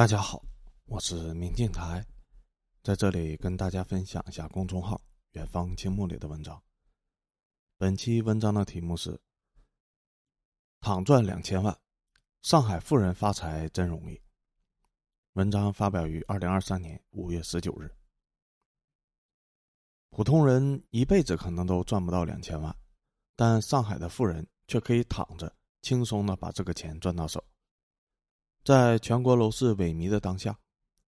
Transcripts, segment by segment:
大家好，我是明镜台，在这里跟大家分享一下公众号“远方青木”里的文章。本期文章的题目是“躺赚两千万，上海富人发财真容易”。文章发表于二零二三年五月十九日。普通人一辈子可能都赚不到两千万，但上海的富人却可以躺着轻松的把这个钱赚到手。在全国楼市萎靡的当下，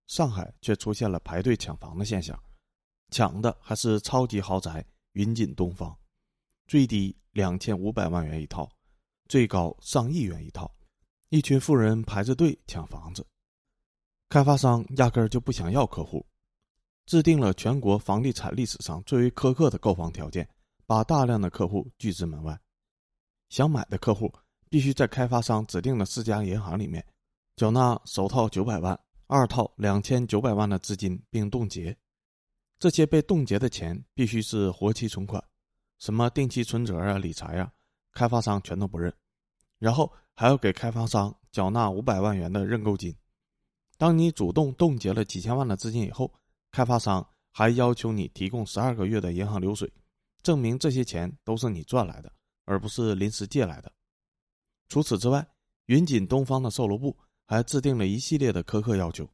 上海却出现了排队抢房的现象，抢的还是超级豪宅云锦东方，最低两千五百万元一套，最高上亿元一套，一群富人排着队抢房子，开发商压根儿就不想要客户，制定了全国房地产历史上最为苛刻的购房条件，把大量的客户拒之门外，想买的客户必须在开发商指定的四家银行里面。缴纳首套九百万、二套两千九百万的资金并冻结，这些被冻结的钱必须是活期存款，什么定期存折啊、理财啊，开发商全都不认。然后还要给开发商缴纳五百万元的认购金。当你主动冻结了几千万的资金以后，开发商还要求你提供十二个月的银行流水，证明这些钱都是你赚来的，而不是临时借来的。除此之外，云锦东方的售楼部。还制定了一系列的苛刻要求，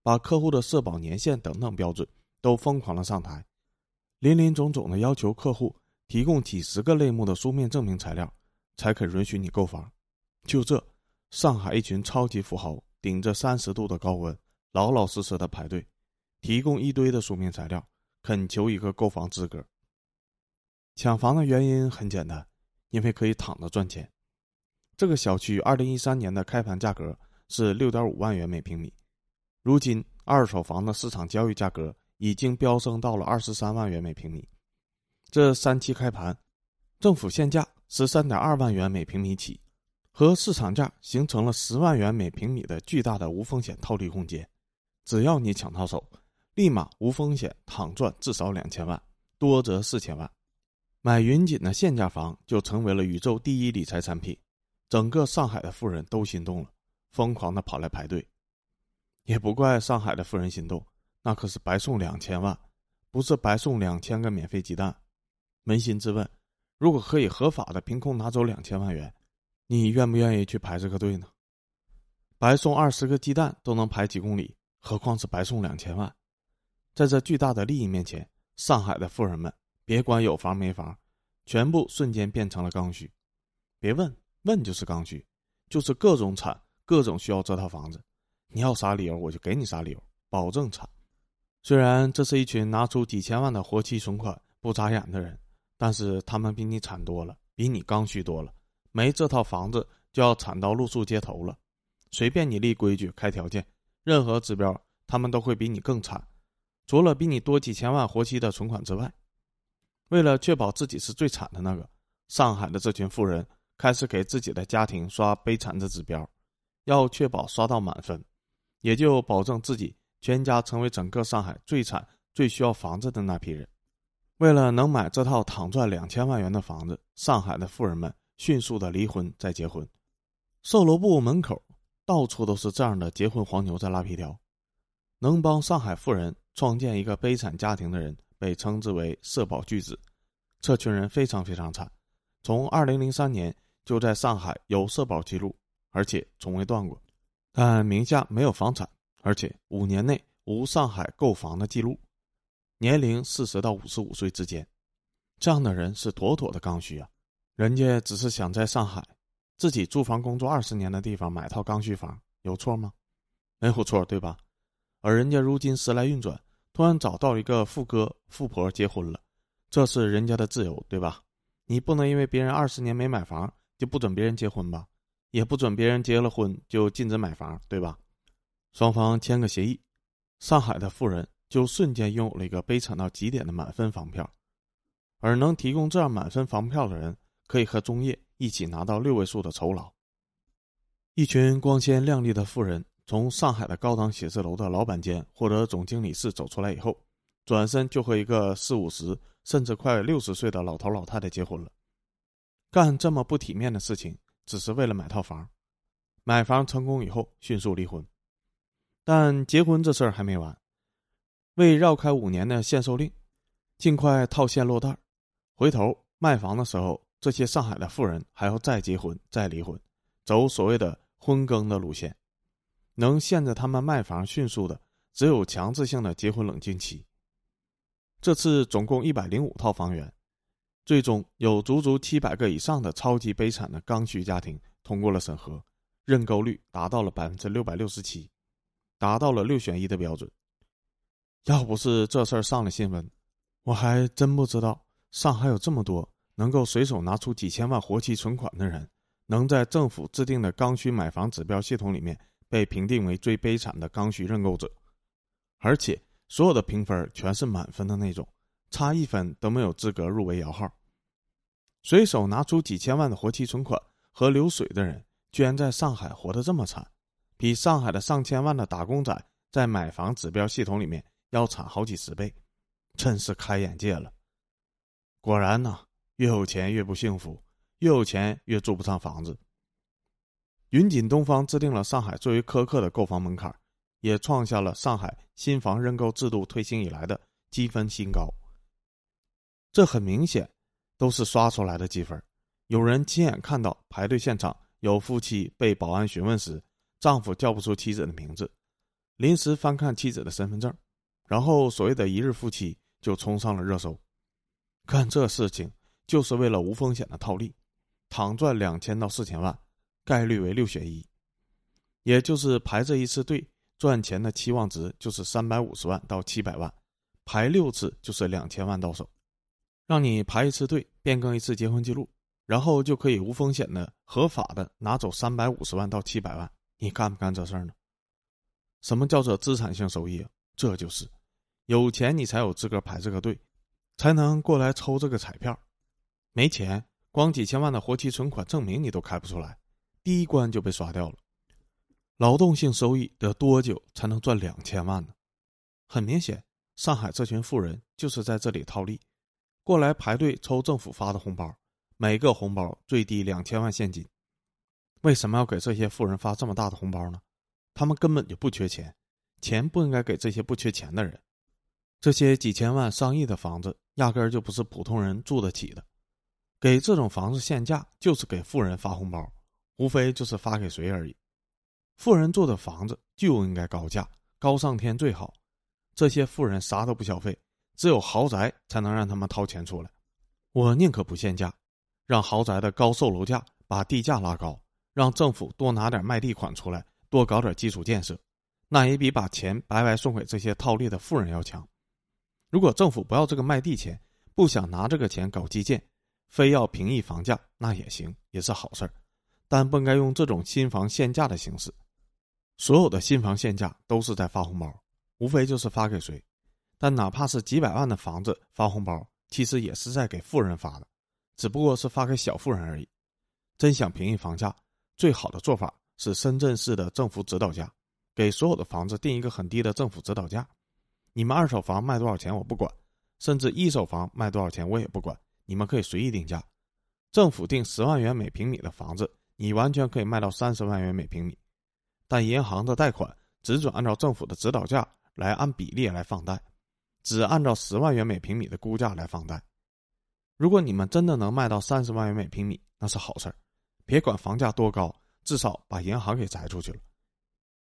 把客户的社保年限等等标准都疯狂的上台，林林总总的要求客户提供几十个类目的书面证明材料，才肯允许你购房。就这，上海一群超级富豪顶着三十度的高温，老老实实的排队，提供一堆的书面材料，恳求一个购房资格。抢房的原因很简单，因为可以躺着赚钱。这个小区二零一三年的开盘价格。是六点五万元每平米，如今二手房的市场交易价格已经飙升到了二十三万元每平米。这三期开盘，政府限价十三点二万元每平米起，和市场价形成了十万元每平米的巨大的无风险套利空间。只要你抢到手，立马无风险躺赚至少两千万，多则四千万。买云锦的限价房就成为了宇宙第一理财产品，整个上海的富人都心动了。疯狂的跑来排队，也不怪上海的富人心动，那可是白送两千万，不是白送两千个免费鸡蛋。扪心自问，如果可以合法的凭空拿走两千万元，你愿不愿意去排这个队呢？白送二十个鸡蛋都能排几公里，何况是白送两千万？在这巨大的利益面前，上海的富人们别管有房没房，全部瞬间变成了刚需。别问问就是刚需，就是各种惨。各种需要这套房子，你要啥理由我就给你啥理由，保证惨。虽然这是一群拿出几千万的活期存款不眨眼的人，但是他们比你惨多了，比你刚需多了。没这套房子就要惨到露宿街头了，随便你立规矩开条件，任何指标他们都会比你更惨。除了比你多几千万活期的存款之外，为了确保自己是最惨的那个，上海的这群富人开始给自己的家庭刷悲惨的指标。要确保刷到满分，也就保证自己全家成为整个上海最惨、最需要房子的那批人。为了能买这套躺赚两千万元的房子，上海的富人们迅速的离婚再结婚。售楼部门口到处都是这样的结婚黄牛在拉皮条。能帮上海富人创建一个悲惨家庭的人，被称之为社保巨子。这群人非常非常惨，从二零零三年就在上海有社保记录。而且从未断过，但名下没有房产，而且五年内无上海购房的记录，年龄四十到五十五岁之间，这样的人是妥妥的刚需啊！人家只是想在上海自己租房工作二十年的地方买套刚需房，有错吗？没有错，对吧？而人家如今时来运转，突然找到一个富哥富婆结婚了，这是人家的自由，对吧？你不能因为别人二十年没买房就不准别人结婚吧？也不准别人结了婚就禁止买房，对吧？双方签个协议，上海的富人就瞬间拥有了一个悲惨到极点的满分房票，而能提供这样满分房票的人，可以和中介一起拿到六位数的酬劳。一群光鲜亮丽的富人从上海的高档写字楼的老板间或者总经理室走出来以后，转身就和一个四五十甚至快六十岁的老头老太太结婚了，干这么不体面的事情。只是为了买套房，买房成功以后迅速离婚。但结婚这事儿还没完，为绕开五年的限售令，尽快套现落袋儿，回头卖房的时候，这些上海的富人还要再结婚再离婚，走所谓的婚更的路线。能限制他们卖房迅速的，只有强制性的结婚冷静期。这次总共一百零五套房源，最终有足足七百个以上的超级悲惨的刚需家庭通过了审核，认购率达到了百分之六百六十七，达到了六选一的标准。要不是这事儿上了新闻，我还真不知道上海有这么多能够随手拿出几千万活期存款的人，能在政府制定的刚需买房指标系统里面。被评定为最悲惨的刚需认购者，而且所有的评分全是满分的那种，差一分都没有资格入围摇号。随手拿出几千万的活期存款和流水的人，居然在上海活得这么惨，比上海的上千万的打工仔在买房指标系统里面要惨好几十倍，真是开眼界了。果然呐，越有钱越不幸福，越有钱越住不上房子。云锦东方制定了上海最为苛刻的购房门槛，也创下了上海新房认购制度推行以来的积分新高。这很明显都是刷出来的积分。有人亲眼看到排队现场有夫妻被保安询问时，丈夫叫不出妻子的名字，临时翻看妻子的身份证，然后所谓的一日夫妻就冲上了热搜。干这事情就是为了无风险的套利，躺赚两千到四千万。概率为六选一，也就是排这一次队赚钱的期望值就是三百五十万到七百万，排六次就是两千万到手，让你排一次队变更一次结婚记录，然后就可以无风险的合法的拿走三百五十万到七百万，你干不干这事儿呢？什么叫做资产性收益啊？这就是有钱你才有资格排这个队，才能过来抽这个彩票，没钱光几千万的活期存款证明你都开不出来。第一关就被刷掉了，劳动性收益得多久才能赚两千万呢？很明显，上海这群富人就是在这里套利，过来排队抽政府发的红包，每个红包最低两千万现金。为什么要给这些富人发这么大的红包呢？他们根本就不缺钱，钱不应该给这些不缺钱的人。这些几千万、上亿的房子，压根儿就不是普通人住得起的。给这种房子限价，就是给富人发红包。无非就是发给谁而已。富人住的房子就应该高价，高上天最好。这些富人啥都不消费，只有豪宅才能让他们掏钱出来。我宁可不限价，让豪宅的高售楼价把地价拉高，让政府多拿点卖地款出来，多搞点基础建设，那也比把钱白白送给这些套利的富人要强。如果政府不要这个卖地钱，不想拿这个钱搞基建，非要平抑房价，那也行，也是好事儿。但不应该用这种新房限价的形式。所有的新房限价都是在发红包，无非就是发给谁。但哪怕是几百万的房子发红包，其实也是在给富人发的，只不过是发给小富人而已。真想平抑房价，最好的做法是深圳市的政府指导价，给所有的房子定一个很低的政府指导价。你们二手房卖多少钱我不管，甚至一手房卖多少钱我也不管，你们可以随意定价。政府定十万元每平米的房子。你完全可以卖到三十万元每平米，但银行的贷款只准按照政府的指导价来按比例来放贷，只按照十万元每平米的估价来放贷。如果你们真的能卖到三十万元每平米，那是好事儿，别管房价多高，至少把银行给摘出去了。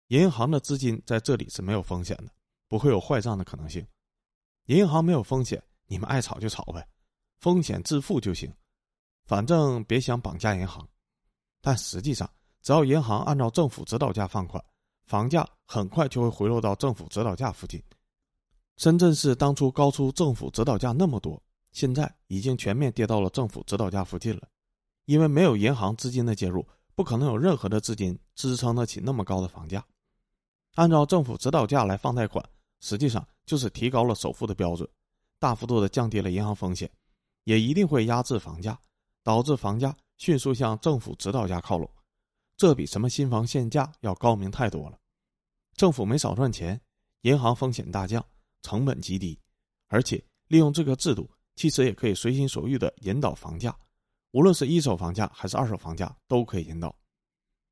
银行的资金在这里是没有风险的，不会有坏账的可能性。银行没有风险，你们爱炒就炒呗，风险自负就行，反正别想绑架银行。但实际上，只要银行按照政府指导价放款，房价很快就会回落到政府指导价附近。深圳市当初高出政府指导价那么多，现在已经全面跌到了政府指导价附近了。因为没有银行资金的介入，不可能有任何的资金支撑得起那么高的房价。按照政府指导价来放贷款，实际上就是提高了首付的标准，大幅度的降低了银行风险，也一定会压制房价，导致房价。迅速向政府指导价靠拢，这比什么新房限价要高明太多了。政府没少赚钱，银行风险大降，成本极低，而且利用这个制度，其实也可以随心所欲的引导房价，无论是一手房价还是二手房价都可以引导。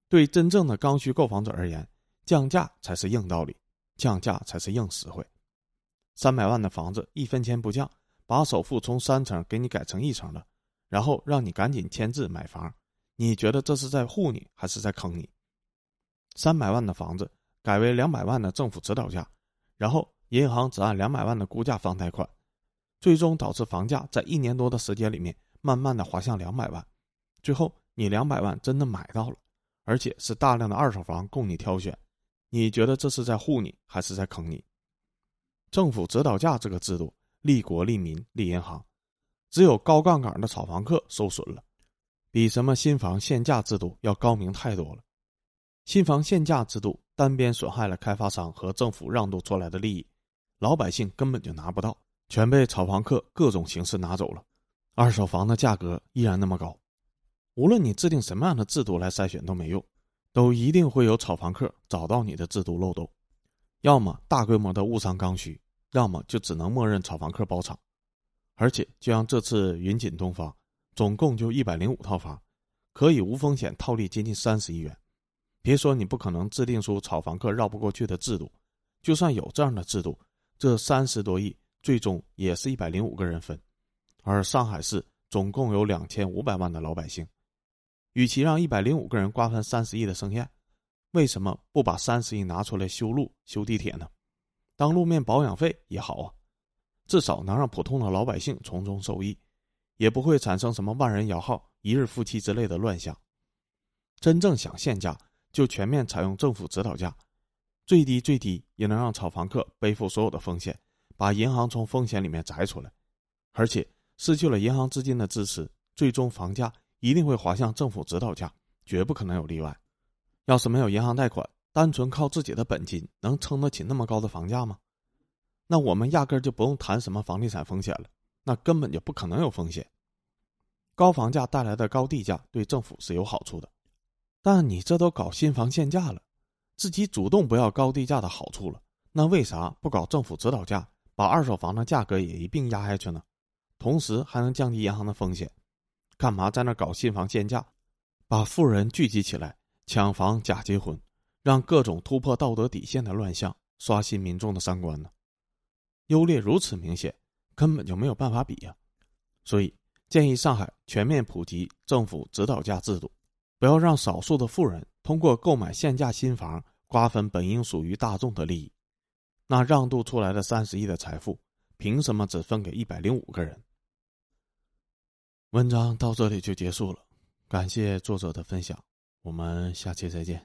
对真正的刚需购房者而言，降价才是硬道理，降价才是硬实惠。三百万的房子一分钱不降，把首付从三层给你改成一层了，然后让你赶紧签字买房，你觉得这是在护你还是在坑你？三百万的房子改为两百万的政府指导价，然后银行只按两百万的估价放贷款，最终导致房价在一年多的时间里面慢慢的滑向两百万，最后你两百万真的买到了，而且是大量的二手房供你挑选，你觉得这是在护你还是在坑你？政府指导价这个制度利国利民利银行，只有高杠杆的炒房客受损了，比什么新房限价制度要高明太多了。新房限价制度单边损害了开发商和政府让渡出来的利益，老百姓根本就拿不到，全被炒房客各种形式拿走了。二手房的价格依然那么高，无论你制定什么样的制度来筛选都没用，都一定会有炒房客找到你的制度漏洞，要么大规模的误伤刚需，要么就只能默认炒房客包场。而且就像这次云锦东方，总共就一百零五套房，可以无风险套利接近三十亿元。别说你不可能制定出炒房客绕不过去的制度，就算有这样的制度，这三十多亿最终也是一百零五个人分，而上海市总共有两千五百万的老百姓，与其让一百零五个人瓜分三十亿的盛宴，为什么不把三十亿拿出来修路、修地铁呢？当路面保养费也好啊，至少能让普通的老百姓从中受益，也不会产生什么万人摇号、一日夫妻之类的乱象。真正想限价。就全面采用政府指导价，最低最低也能让炒房客背负所有的风险，把银行从风险里面摘出来，而且失去了银行资金的支持，最终房价一定会滑向政府指导价，绝不可能有例外。要是没有银行贷款，单纯靠自己的本金能撑得起那么高的房价吗？那我们压根就不用谈什么房地产风险了，那根本就不可能有风险。高房价带来的高地价对政府是有好处的。但你这都搞新房限价了，自己主动不要高地价的好处了，那为啥不搞政府指导价，把二手房的价格也一并压下去呢？同时还能降低银行的风险，干嘛在那搞新房限价，把富人聚集起来抢房假结婚，让各种突破道德底线的乱象刷新民众的三观呢？优劣如此明显，根本就没有办法比呀！所以建议上海全面普及政府指导价制度。不要让少数的富人通过购买限价新房瓜分本应属于大众的利益，那让渡出来的三十亿的财富，凭什么只分给一百零五个人？文章到这里就结束了，感谢作者的分享，我们下期再见。